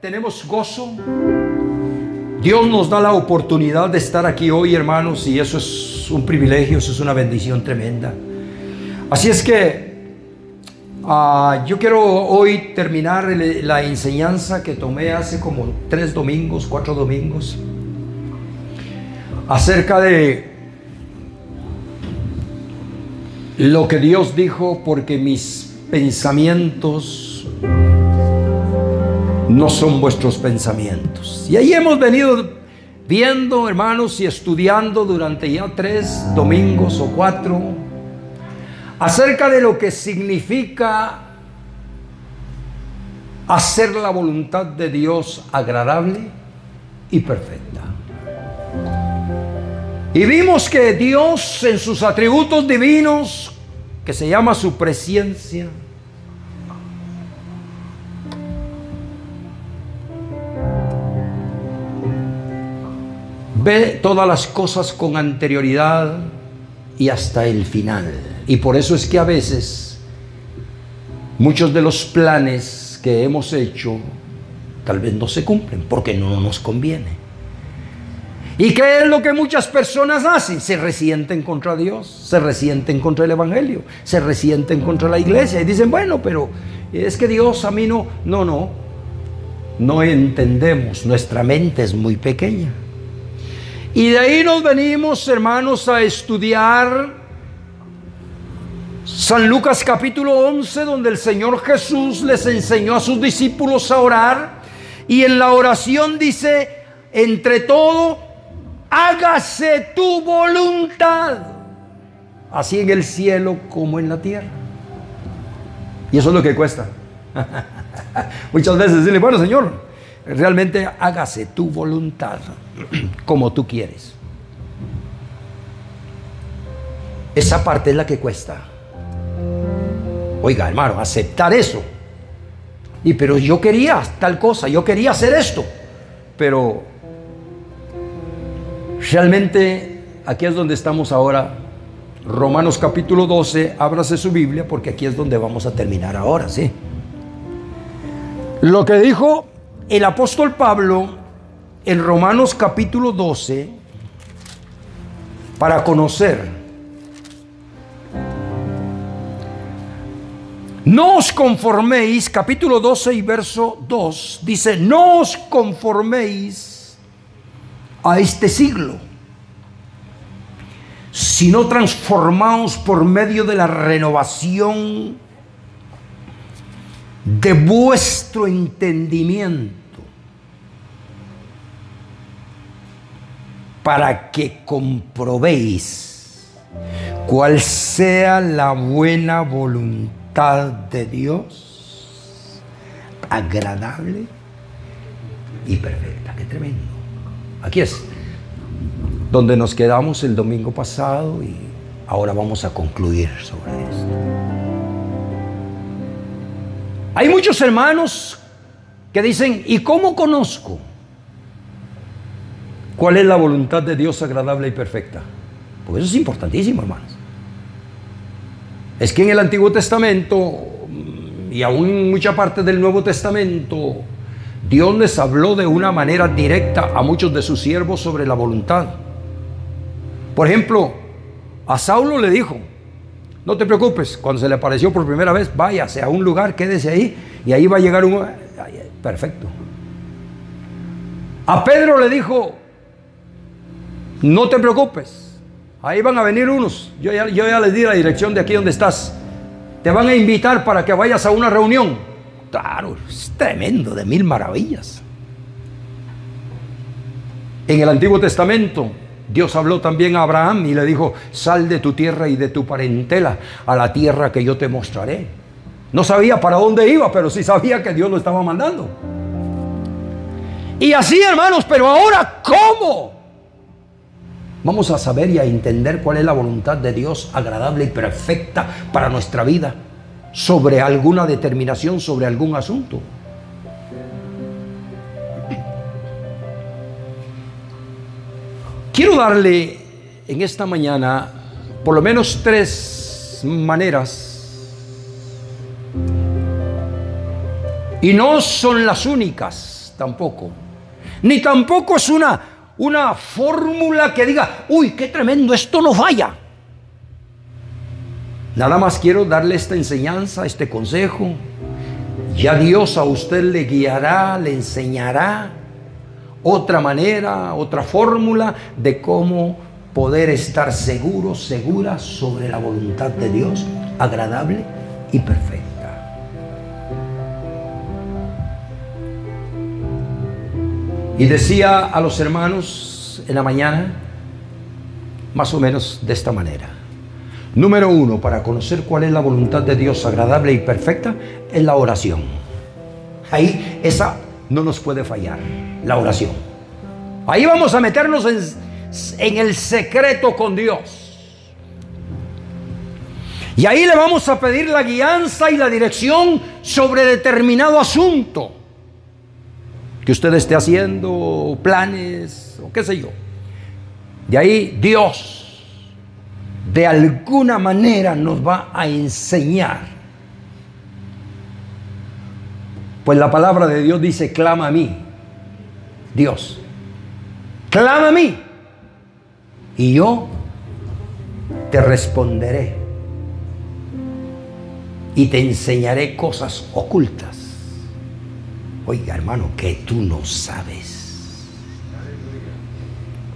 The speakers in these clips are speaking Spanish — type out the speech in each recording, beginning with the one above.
tenemos gozo. Dios nos da la oportunidad de estar aquí hoy, hermanos, y eso es un privilegio, eso es una bendición tremenda. Así es que ah, yo quiero hoy terminar la enseñanza que tomé hace como tres domingos, cuatro domingos, acerca de lo que Dios dijo, porque mis pensamientos no son vuestros pensamientos. Y ahí hemos venido viendo, hermanos, y estudiando durante ya tres domingos o cuatro acerca de lo que significa hacer la voluntad de Dios agradable y perfecta. Y vimos que Dios en sus atributos divinos, que se llama su presencia, ve todas las cosas con anterioridad y hasta el final. Y por eso es que a veces muchos de los planes que hemos hecho tal vez no se cumplen porque no nos conviene. ¿Y qué es lo que muchas personas hacen? Se resienten contra Dios, se resienten contra el Evangelio, se resienten contra la iglesia y dicen, bueno, pero es que Dios a mí no, no, no, no entendemos, nuestra mente es muy pequeña. Y de ahí nos venimos, hermanos, a estudiar San Lucas capítulo 11, donde el Señor Jesús les enseñó a sus discípulos a orar. Y en la oración dice, entre todo, hágase tu voluntad, así en el cielo como en la tierra. Y eso es lo que cuesta. Muchas veces decirle, bueno Señor, realmente hágase tu voluntad como tú quieres. Esa parte es la que cuesta. Oiga, hermano, aceptar eso. Y pero yo quería tal cosa, yo quería hacer esto. Pero realmente aquí es donde estamos ahora. Romanos capítulo 12, ábrase su Biblia porque aquí es donde vamos a terminar ahora, ¿sí? Lo que dijo el apóstol Pablo en Romanos capítulo 12 para conocer. No os conforméis, capítulo 12 y verso 2, dice, no os conforméis a este siglo, sino transformaos por medio de la renovación de vuestro entendimiento para que comprobéis cuál sea la buena voluntad de Dios, agradable y perfecta. Qué tremendo. Aquí es donde nos quedamos el domingo pasado y ahora vamos a concluir sobre esto. Hay muchos hermanos que dicen, ¿y cómo conozco? ¿Cuál es la voluntad de Dios agradable y perfecta? Porque eso es importantísimo, hermanos. Es que en el Antiguo Testamento mm, y aún en mucha parte del Nuevo Testamento, Dios les habló de una manera directa a muchos de sus siervos sobre la voluntad. Por ejemplo, a Saulo le dijo, no te preocupes, cuando se le apareció por primera vez, váyase a un lugar, quédese ahí y ahí va a llegar un... Perfecto. A Pedro le dijo, no te preocupes. Ahí van a venir unos. Yo ya, les di la dirección de aquí donde estás. Te van a invitar para que vayas a una reunión. Claro, es tremendo, de mil maravillas. En el Antiguo Testamento, Dios habló también a Abraham y le dijo, sal de tu tierra y de tu parentela a la tierra que yo te mostraré. No sabía para dónde iba, pero sí sabía que Dios lo estaba mandando. Y así, hermanos, pero ahora, ¿cómo? Vamos a saber y a entender cuál es la voluntad de Dios agradable y perfecta para nuestra vida sobre alguna determinación, sobre algún asunto. Quiero darle en esta mañana por lo menos tres maneras y no son las únicas, tampoco. Ni tampoco es una, una fórmula que diga, uy, qué tremendo, esto no falla. Nada más quiero darle esta enseñanza, este consejo. Ya Dios a usted le guiará, le enseñará otra manera, otra fórmula de cómo poder estar seguro, segura sobre la voluntad de Dios, agradable y perfecta. Y decía a los hermanos en la mañana, más o menos de esta manera. Número uno, para conocer cuál es la voluntad de Dios agradable y perfecta, es la oración. Ahí esa no nos puede fallar, la oración. Ahí vamos a meternos en, el secreto con Dios. Y ahí le vamos a pedir la guianza y la dirección sobre determinado asunto que usted esté haciendo, planes o qué sé yo. De ahí Dios de alguna manera nos va a enseñar. Pues la palabra de Dios dice, clama a mí. Dios, clama a mí. Y yo te responderé. Y te enseñaré cosas ocultas Oiga, hermano, que tú no sabes.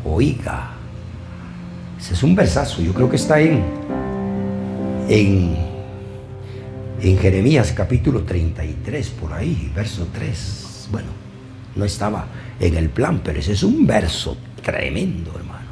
Oiga. Ese es un versazo. Yo creo que está en, en, en Jeremías capítulo 33, por ahí, verso 3. Bueno, no estaba en el plan, pero ese es un verso tremendo, hermano.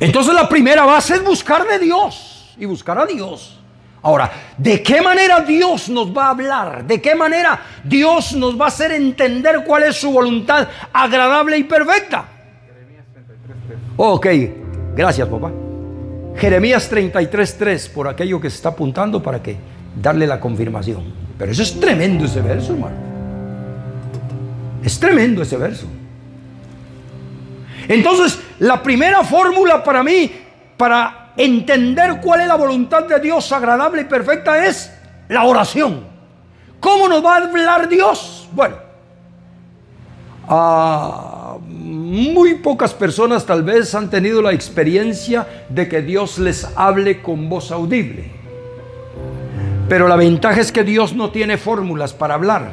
Entonces la primera base es buscar de Dios y buscar a Dios. Ahora, ¿de qué manera Dios nos va a hablar? ¿De qué manera Dios nos va a hacer entender cuál es su voluntad agradable y perfecta? Ok, gracias papá. Jeremías 33.3, por aquello que se está apuntando para que darle la confirmación. Pero eso es tremendo ese verso, hermano. Es tremendo ese verso. Entonces, la primera fórmula para mí, para entender cuál es la voluntad de Dios agradable y perfecta es la oración. ¿Cómo nos va a hablar Dios? Bueno, a muy pocas personas tal vez han tenido la experiencia de que Dios les hable con voz audible. Pero la ventaja es que Dios no tiene fórmulas para hablar.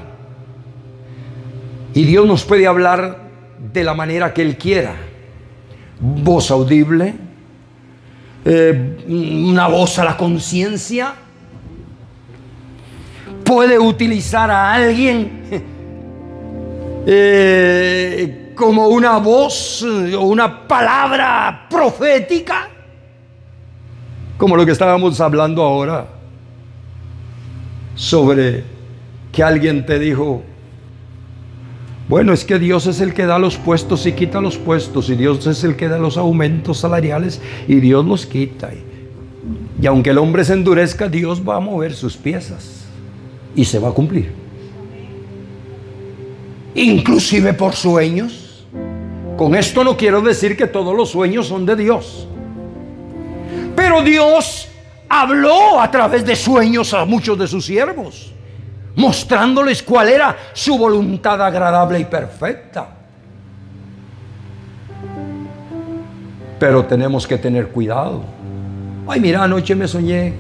Y Dios nos puede hablar de la manera que Él quiera. Voz audible, eh, una voz a la conciencia. Puede utilizar a alguien eh, como una voz o una palabra profética, como lo que estábamos hablando ahora, sobre que alguien te dijo, bueno, es que Dios es el que da los puestos y quita los puestos, y Dios es el que da los aumentos salariales y Dios los quita. Y aunque el hombre se endurezca, Dios va a mover sus piezas y se va a cumplir. Inclusive por sueños. Con esto no quiero decir que todos los sueños son de Dios. Pero Dios habló a través de sueños a muchos de sus siervos mostrándoles cuál era su voluntad agradable y perfecta. Pero tenemos que tener cuidado. Ay, mira, anoche me soñé.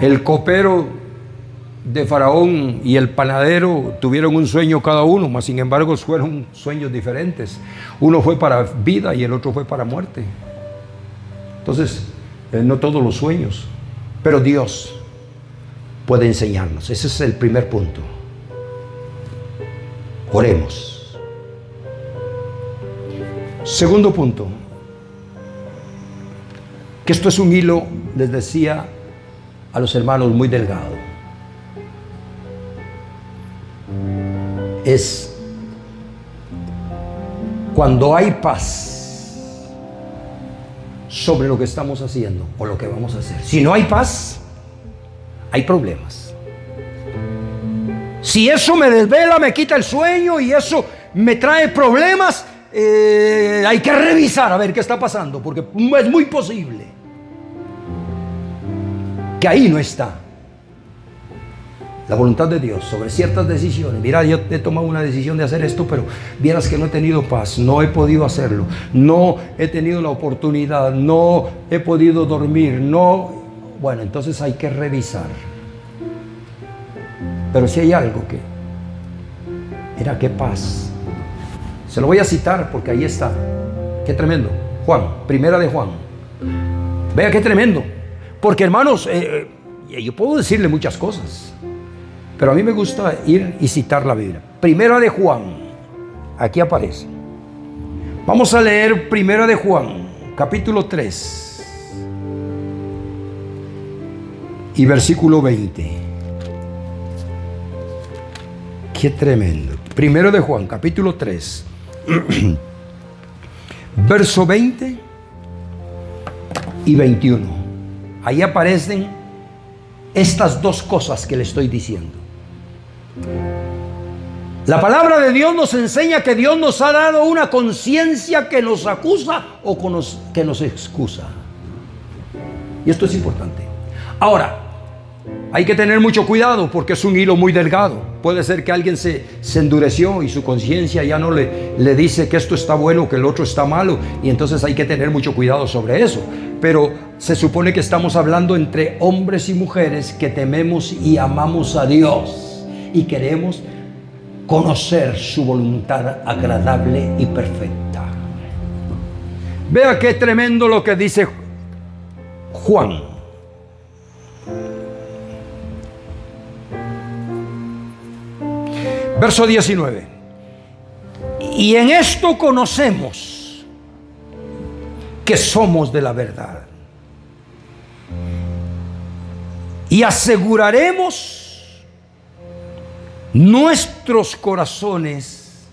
El copero de Faraón y el panadero tuvieron un sueño cada uno, mas sin embargo fueron sueños diferentes. Uno fue para vida y el otro fue para muerte. Entonces, eh, no todos los sueños, pero Dios puede enseñarnos. Ese es el primer punto. Oremos. Segundo punto, que esto es un hilo, les decía a los hermanos, muy delgado. Es cuando hay paz sobre lo que estamos haciendo o lo que vamos a hacer. Si no hay paz, hay problemas. Si eso me desvela, me quita el sueño y eso me trae problemas, eh, hay que revisar a ver qué está pasando, porque es muy posible que ahí no está la voluntad de Dios sobre ciertas decisiones. Mira, yo he tomado una decisión de hacer esto, pero vieras que no he tenido paz, no he podido hacerlo, no he tenido la oportunidad, no he podido dormir, no... Bueno, entonces hay que revisar. Pero si hay algo que... Mira, qué paz. Se lo voy a citar porque ahí está. Qué tremendo. Juan, primera de Juan. Vea qué tremendo. Porque hermanos, eh, eh, yo puedo decirle muchas cosas. Pero a mí me gusta ir y citar la Biblia. Primera de Juan, aquí aparece. Vamos a leer Primera de Juan, capítulo 3 y versículo 20. Qué tremendo. Primero de Juan, capítulo 3, verso 20 y 21. Ahí aparecen estas dos cosas que le estoy diciendo. La palabra de Dios nos enseña que Dios nos ha dado una conciencia que nos acusa o que nos excusa. Y esto es importante. Ahora, hay que tener mucho cuidado porque es un hilo muy delgado. Puede ser que alguien se, endureció y su conciencia ya no le, le dice que esto está bueno, que el otro está malo. Y entonces hay que tener mucho cuidado sobre eso. Pero se supone que estamos hablando entre hombres y mujeres que tememos y amamos a Dios y queremos conocer su voluntad agradable y perfecta. Vea qué tremendo lo que dice Juan. Verso 19. Y en esto conocemos que somos de la verdad. Y aseguraremos nuestros corazones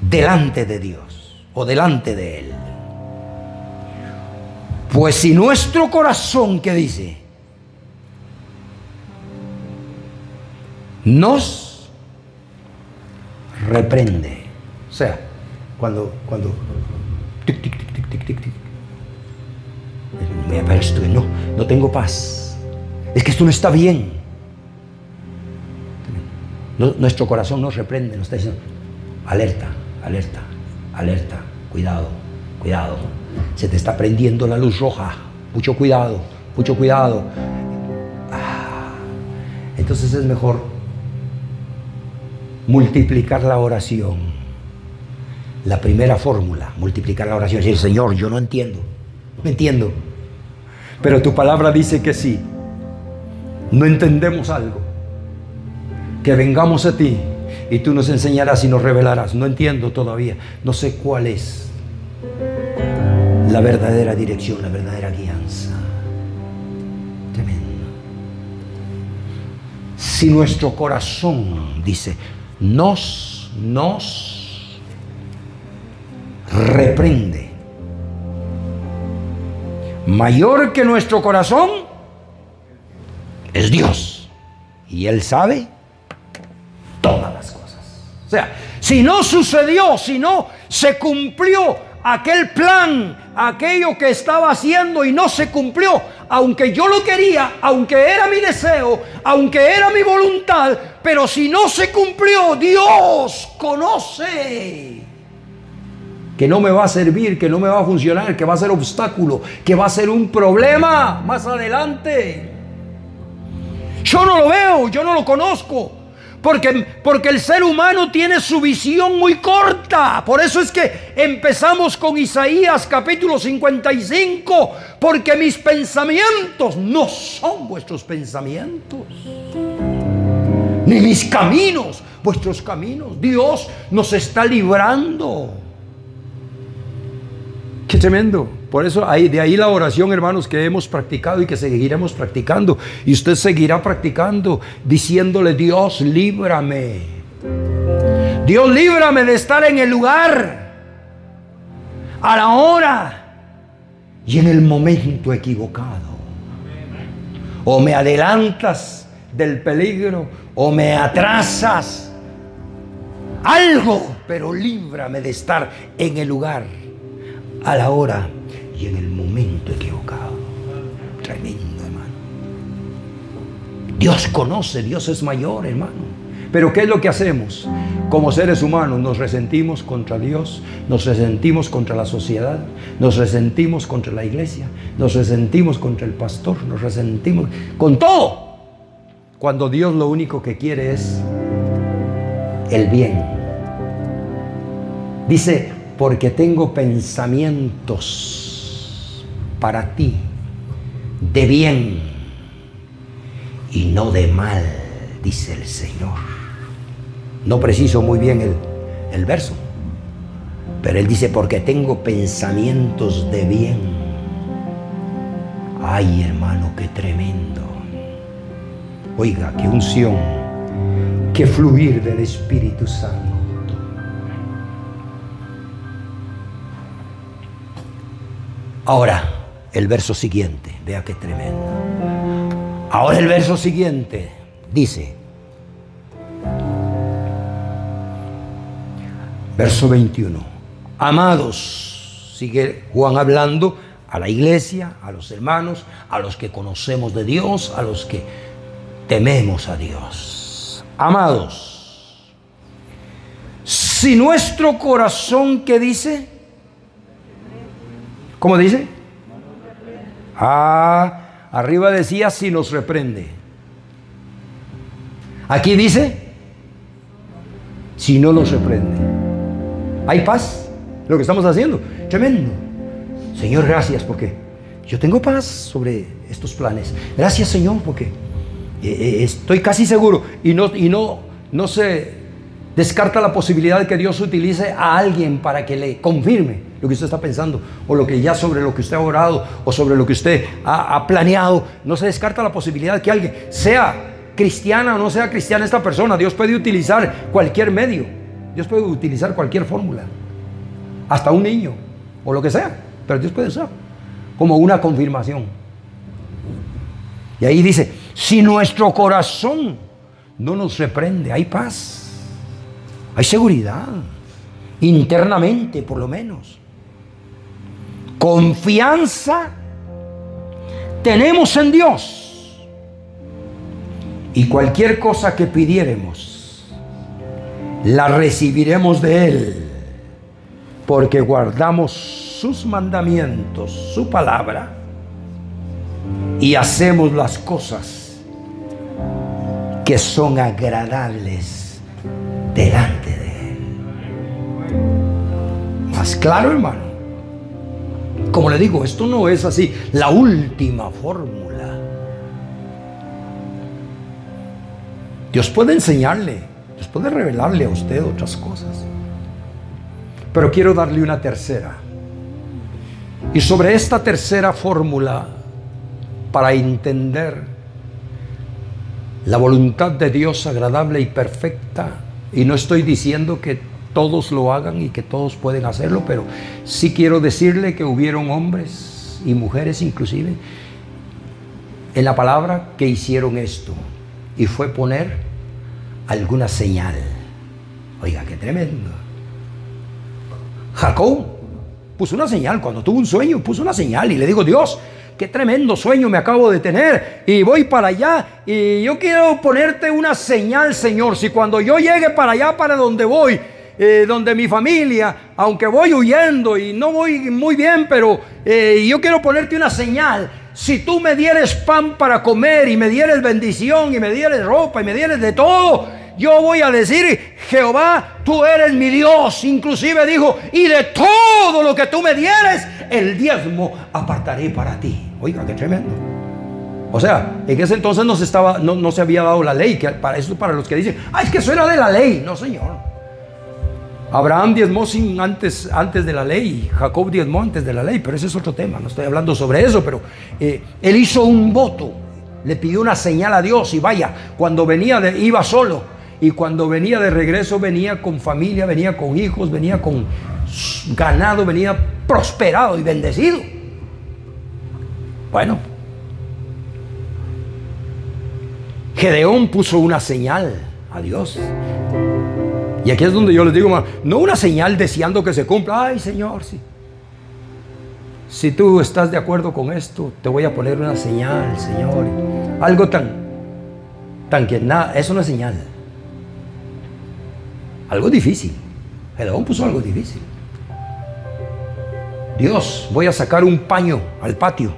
delante de Dios o delante de Él. Pues si nuestro corazón, ¿qué dice? Nos reprende. O sea, cuando, cuando, tic, tic, tic, tic, tic, tic, tic. No, no tengo paz. Es que esto no está bien nuestro corazón nos reprende, nos está diciendo, alerta, alerta, alerta, cuidado, cuidado. Se te está prendiendo la luz roja, mucho cuidado, mucho cuidado. Ah, entonces es mejor multiplicar la oración. La primera fórmula, multiplicar la oración. Decir, Señor, yo no entiendo, no entiendo. Pero tu palabra dice que sí. No entendemos algo que vengamos a ti y tú nos enseñarás y nos revelarás. No entiendo todavía, no sé cuál es la verdadera dirección, la verdadera guianza. Tremendo. Si nuestro corazón, dice, nos, nos reprende, mayor que nuestro corazón es Dios. Y Él sabe. O sea, si no sucedió, si no se cumplió aquel plan, aquello que estaba haciendo y no se cumplió, aunque yo lo quería, aunque era mi deseo, aunque era mi voluntad, pero si no se cumplió, Dios conoce que no me va a servir, que no me va a funcionar, que va a ser obstáculo, que va a ser un problema más adelante. Yo no lo veo, yo no lo conozco, porque, porque el ser humano tiene su visión muy corta. Por eso es que empezamos con Isaías capítulo 55. Porque mis pensamientos no son vuestros pensamientos. Ni mis caminos, vuestros caminos. Dios nos está librando. Qué tremendo. Por eso de ahí la oración, hermanos, que hemos practicado y que seguiremos practicando. Y usted seguirá practicando diciéndole, Dios, líbrame. Dios, líbrame de estar en el lugar, a la hora y en el momento equivocado. O me adelantas del peligro o me atrasas. Algo, pero líbrame de estar en el lugar, a la hora y en el momento equivocado. Tremendo, hermano. Dios conoce, Dios es mayor, hermano. Pero ¿qué es lo que hacemos? Como seres humanos nos resentimos contra Dios, nos resentimos contra la sociedad, nos resentimos contra la iglesia, nos resentimos contra el pastor, nos resentimos con todo. Cuando Dios lo único que quiere es el bien. Dice, porque tengo pensamientos para ti de bien y no de mal, dice el Señor. No preciso muy bien el, verso, pero él dice, porque tengo pensamientos de bien. Ay, hermano, qué tremendo. Oiga, qué unción, qué fluir del Espíritu Santo. Ahora, el verso siguiente, vea qué tremendo. Ahora el verso siguiente dice, Verso 21. Amados, sigue Juan hablando a la iglesia, a los hermanos, a los que conocemos de Dios, a los que tememos a Dios. Amados, si nuestro corazón, ¿qué dice? ¿Cómo dice? Ah, arriba decía si nos reprende. Aquí dice si no nos reprende. Hay paz. Lo que estamos haciendo. Tremendo. Señor, gracias porque yo tengo paz sobre estos planes. Gracias, Señor, porque eh, eh, estoy casi seguro y no, y no, no se descarta la posibilidad de que Dios utilice a alguien para que le confirme lo que usted está pensando o lo que ya sobre lo que usted ha orado o sobre lo que usted ha, planeado. No se descarta la posibilidad de que alguien sea cristiana o no sea cristiana esta persona. Dios puede utilizar cualquier medio. Dios puede utilizar cualquier fórmula, hasta un niño o lo que sea, pero Dios puede usar como una confirmación. Y ahí dice, si nuestro corazón no nos reprende, hay paz, hay seguridad, internamente por lo menos. Confianza tenemos en Dios. Y cualquier cosa que pidiéremos, la recibiremos de Él, porque guardamos sus mandamientos, su palabra, y hacemos las cosas que son agradables delante de Él. Más claro, hermano. Como le digo, esto no es así, la última fórmula. Dios puede enseñarle Dios puede revelarle a usted otras cosas. Pero quiero darle una tercera. Y sobre esta tercera fórmula, para entender la voluntad de Dios agradable y perfecta, y no estoy diciendo que todos lo hagan y que todos pueden hacerlo, pero sí quiero decirle que hubieron hombres y mujeres inclusive en la palabra que hicieron esto, y fue poner alguna señal. Oiga, qué tremendo. Jacob puso una señal, cuando tuvo un sueño, puso una señal y le digo, Dios, qué tremendo sueño me acabo de tener y voy para allá y yo quiero ponerte una señal, Señor, si cuando yo llegue para allá, para donde voy, eh, donde mi familia, aunque voy huyendo y no voy muy bien, pero eh, yo quiero ponerte una señal. Si tú me dieres pan para comer y me dieres bendición y me dieres ropa y me dieres de todo, yo voy a decir, Jehová, tú eres mi Dios. Inclusive dijo, y de todo lo que tú me dieres, el diezmo apartaré para ti. Oiga, qué tremendo. O sea, en ese entonces no se, estaba, no, se había dado la ley, que para eso para los que dicen, ay, es que eso era de la ley. No, señor. Abraham diezmó sin antes, antes de la ley, Jacob diezmó antes de la ley, pero ese es otro tema, no estoy hablando sobre eso, pero eh, él hizo un voto, le pidió una señal a Dios y vaya, cuando venía, de, iba solo, y cuando venía de regreso venía con familia, venía con hijos, venía con ganado, venía prosperado y bendecido. Bueno, Gedeón puso una señal a Dios. Y aquí es donde yo les digo, no una señal deseando que se cumpla. Ay, Señor, sí. Si tú estás de acuerdo con esto, te voy a poner una señal, Señor. Algo tan tan que nada, es señal. Algo difícil. Gedeón puso algo difícil. Dios, voy a sacar un paño al patio.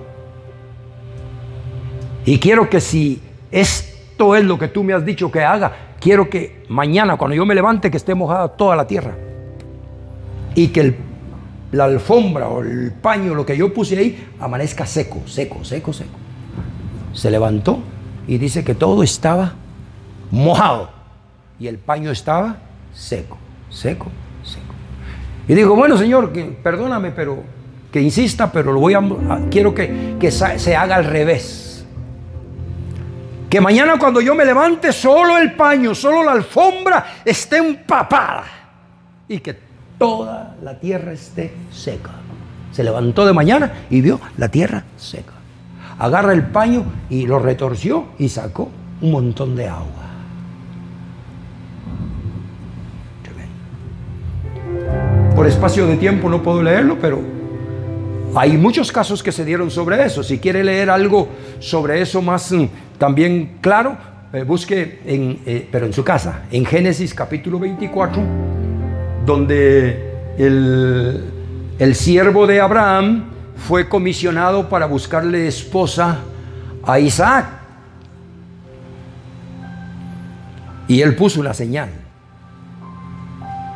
Y quiero que si esto es lo que tú me has dicho que haga, quiero que mañana cuando yo me levante que esté mojada toda la tierra. Y que la alfombra o el paño, lo que yo puse ahí, amanezca seco, seco, seco, seco. Se levantó y dice que todo estaba mojado y el paño estaba seco, seco, y digo, bueno, Señor, que, perdóname, pero que insista, pero lo voy a, quiero que, que se haga al revés. Que mañana cuando yo me levante, solo el paño, solo la alfombra esté empapada. Y que toda la tierra esté seca. Se levantó de mañana y vio la tierra seca. Agarra el paño y lo retorció y sacó un montón de agua. Por espacio de tiempo no puedo leerlo, pero hay muchos casos que se dieron sobre eso. Si quiere leer algo sobre eso más mm, también claro, eh, busque, en, eh, pero en su casa, en Génesis capítulo 24, donde el, el siervo de Abraham fue comisionado para buscarle esposa a Isaac. Y él puso una señal.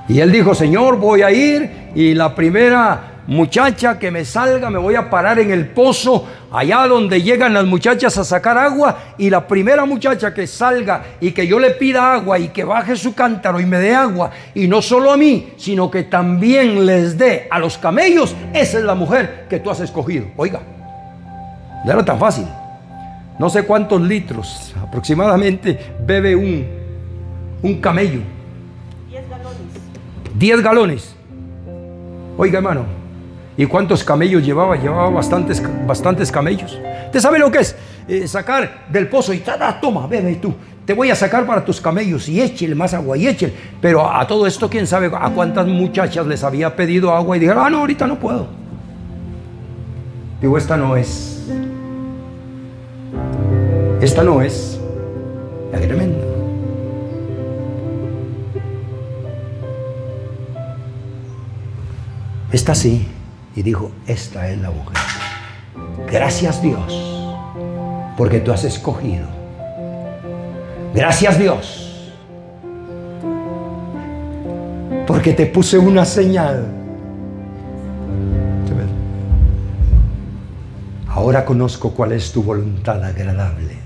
Y él dijo, Señor, voy a ir y la primera muchacha que me salga me voy a parar en el pozo, allá donde llegan las muchachas a sacar agua, y la primera muchacha que salga y que yo le pida agua y que baje su cántaro y me dé agua, y no solo a mí, sino que también les dé a los camellos, esa es la mujer que tú has escogido. Oiga, no era tan fácil. No sé cuántos litros aproximadamente bebe un, un camello 10 galones. Oiga, hermano, ¿y cuántos camellos llevaba? Llevaba bastantes, bastantes camellos. ¿Usted sabe lo que es? Eh, sacar del pozo y tada, toma, bebe tú. Te voy a sacar para tus camellos y échele más agua y échele. Pero a, todo esto, quién sabe a cuántas muchachas les había pedido agua y dijeron, ah, no, ahorita no puedo. Digo, esta no es. Esta no es. tremendo. Está así. Y dijo, esta es la mujer. Gracias Dios, porque tú has escogido. Gracias Dios, porque te puse una señal. Ahora conozco cuál es tu voluntad agradable.